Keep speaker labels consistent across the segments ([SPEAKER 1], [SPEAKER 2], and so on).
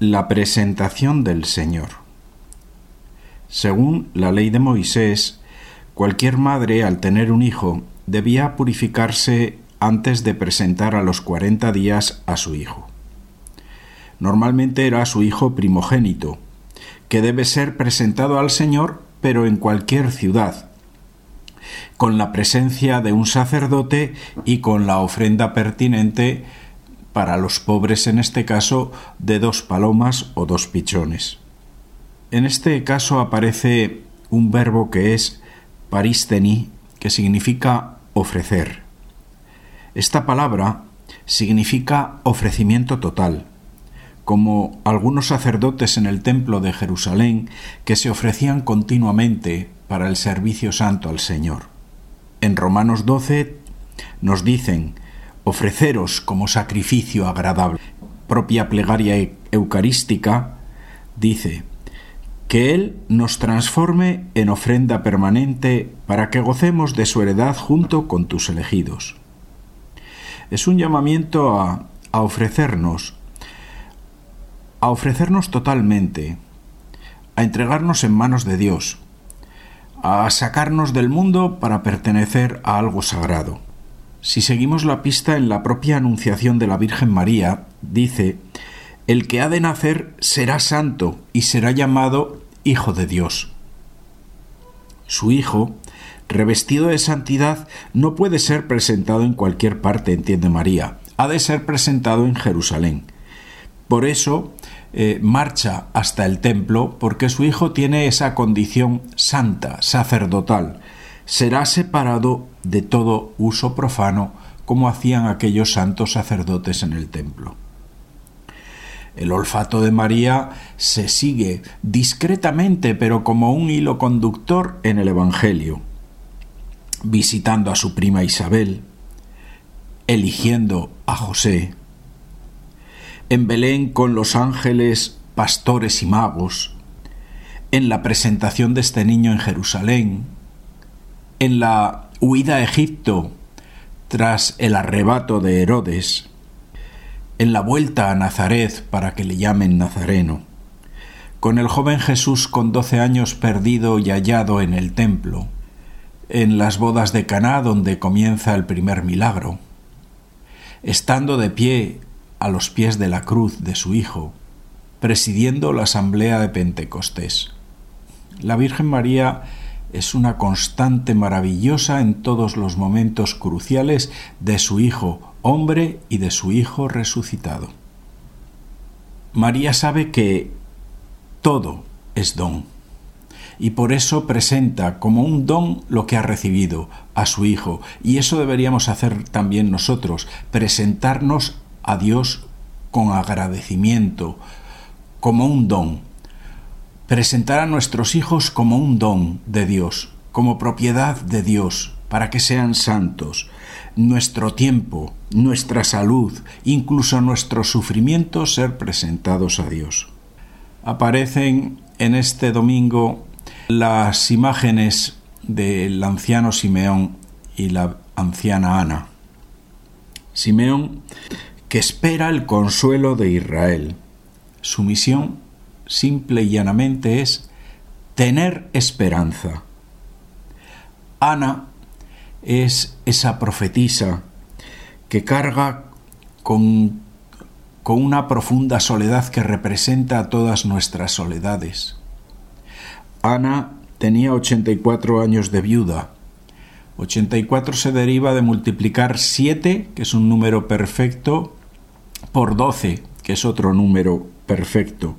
[SPEAKER 1] La presentación del Señor. Según la ley de Moisés, cualquier madre al tener un hijo debía purificarse antes de presentar a los cuarenta días a su hijo. Normalmente era su hijo primogénito, que debe ser presentado al Señor, pero en cualquier ciudad, con la presencia de un sacerdote y con la ofrenda pertinente para los pobres en este caso de dos palomas o dos pichones. En este caso aparece un verbo que es paristeni, que significa ofrecer. Esta palabra significa ofrecimiento total, como algunos sacerdotes en el templo de Jerusalén que se ofrecían continuamente para el servicio santo al Señor. En Romanos 12 nos dicen ofreceros como sacrificio agradable. Propia plegaria eucarística dice que Él nos transforme en ofrenda permanente para que gocemos de su heredad junto con tus elegidos. Es un llamamiento a, a ofrecernos, a ofrecernos totalmente, a entregarnos en manos de Dios, a sacarnos del mundo para pertenecer a algo sagrado. Si seguimos la pista en la propia anunciación de la Virgen María, dice, el que ha de nacer será santo y será llamado Hijo de Dios. Su Hijo, revestido de santidad, no puede ser presentado en cualquier parte, entiende María, ha de ser presentado en Jerusalén. Por eso eh, marcha hasta el templo, porque su Hijo tiene esa condición santa, sacerdotal, será separado de todo uso profano como hacían aquellos santos sacerdotes en el templo. El olfato de María se sigue discretamente, pero como un hilo conductor en el Evangelio, visitando a su prima Isabel, eligiendo a José, en Belén con los ángeles, pastores y magos, en la presentación de este niño en Jerusalén, en la huida a Egipto tras el arrebato de Herodes, en la vuelta a Nazaret para que le llamen Nazareno, con el joven Jesús con doce años perdido y hallado en el templo, en las bodas de Caná donde comienza el primer milagro, estando de pie a los pies de la cruz de su Hijo, presidiendo la asamblea de Pentecostés. La Virgen María es una constante maravillosa en todos los momentos cruciales de su Hijo hombre y de su Hijo resucitado. María sabe que todo es don y por eso presenta como un don lo que ha recibido a su Hijo y eso deberíamos hacer también nosotros, presentarnos a Dios con agradecimiento, como un don, presentar a nuestros hijos como un don de Dios, como propiedad de Dios, para que sean santos. Nuestro tiempo, nuestra salud, incluso nuestros sufrimientos ser presentados a Dios. Aparecen en este domingo las imágenes del anciano Simeón y la anciana Ana. Simeón que espera el consuelo de Israel. Su misión simple y llanamente es tener esperanza. Ana es esa profetisa que carga con, con una profunda soledad que representa todas nuestras soledades. Ana tenía 84 años de viuda. 84 se deriva de multiplicar 7, que es un número perfecto, por 12, que es otro número perfecto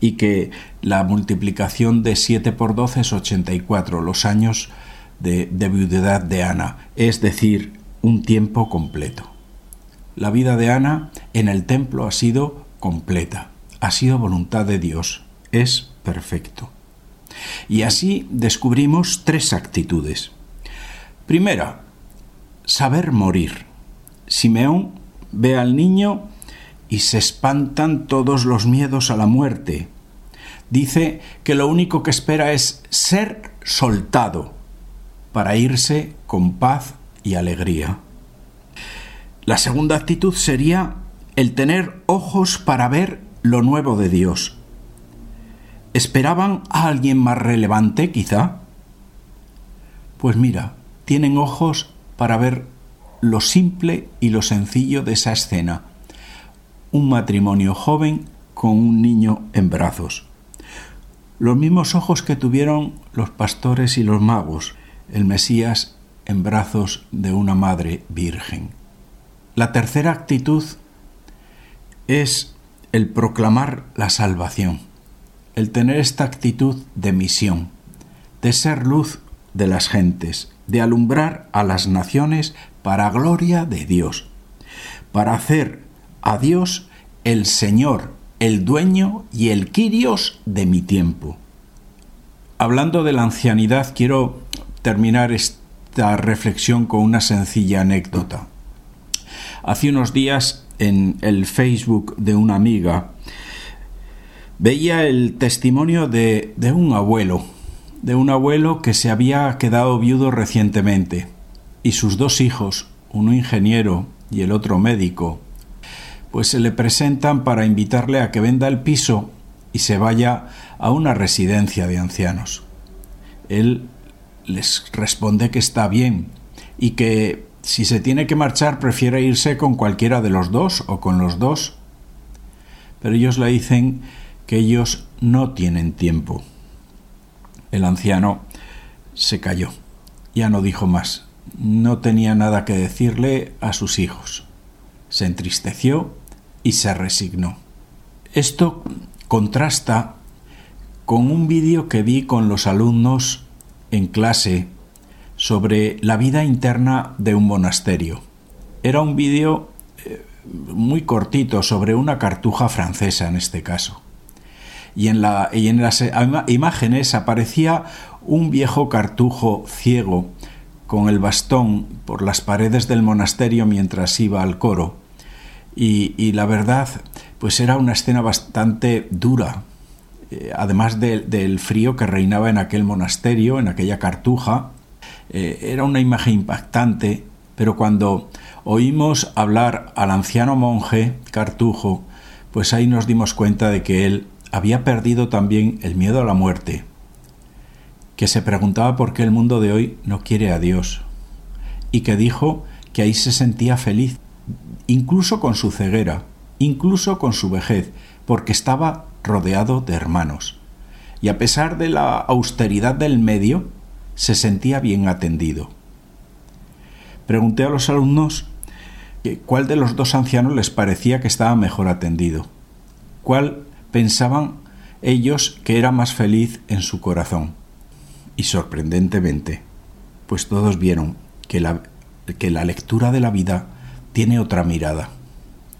[SPEAKER 1] y que la multiplicación de 7 por 12 es 84, los años de, de viudedad de Ana, es decir, un tiempo completo. La vida de Ana en el templo ha sido completa, ha sido voluntad de Dios, es perfecto. Y así descubrimos tres actitudes. Primera, saber morir. Simeón ve al niño y se espantan todos los miedos a la muerte. Dice que lo único que espera es ser soltado para irse con paz y alegría. La segunda actitud sería el tener ojos para ver lo nuevo de Dios. ¿Esperaban a alguien más relevante, quizá? Pues mira, tienen ojos para ver lo simple y lo sencillo de esa escena. Un matrimonio joven con un niño en brazos. Los mismos ojos que tuvieron los pastores y los magos, el Mesías en brazos de una madre virgen. La tercera actitud es el proclamar la salvación, el tener esta actitud de misión, de ser luz de las gentes, de alumbrar a las naciones para gloria de Dios, para hacer a Dios el Señor, el dueño y el Quirios de mi tiempo. Hablando de la ancianidad, quiero terminar esta reflexión con una sencilla anécdota. Hace unos días en el Facebook de una amiga veía el testimonio de, de un abuelo, de un abuelo que se había quedado viudo recientemente y sus dos hijos, uno ingeniero y el otro médico, pues se le presentan para invitarle a que venda el piso y se vaya a una residencia de ancianos. Él les responde que está bien y que si se tiene que marchar prefiere irse con cualquiera de los dos o con los dos. Pero ellos le dicen que ellos no tienen tiempo. El anciano se calló, ya no dijo más, no tenía nada que decirle a sus hijos. Se entristeció y se resignó. Esto contrasta con un vídeo que vi con los alumnos en clase sobre la vida interna de un monasterio. Era un vídeo eh, muy cortito sobre una cartuja francesa en este caso y en, la, y en las imágenes aparecía un viejo cartujo ciego con el bastón por las paredes del monasterio mientras iba al coro. Y, la verdad, pues era una escena bastante dura, eh, además del frío que reinaba en aquel monasterio, en aquella cartuja. Eh, era una imagen impactante, pero cuando oímos hablar al anciano monje cartujo, pues ahí nos dimos cuenta de que él había perdido también el miedo a la muerte, que se preguntaba por qué el mundo de hoy no quiere a Dios, y que dijo que ahí se sentía feliz, incluso con su ceguera, incluso con su vejez, porque estaba rodeado de hermanos. Y a pesar de la austeridad del medio, se sentía bien atendido. Pregunté a los alumnos cuál de los dos ancianos les parecía que estaba mejor atendido, cuál pensaban ellos que era más feliz en su corazón. Y sorprendentemente, pues todos vieron que la, que la lectura de la vida tiene otra mirada,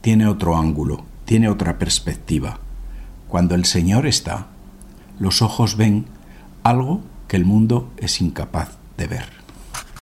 [SPEAKER 1] tiene otro ángulo, tiene otra perspectiva. Cuando el Señor está, los ojos ven algo que el mundo es incapaz de ver.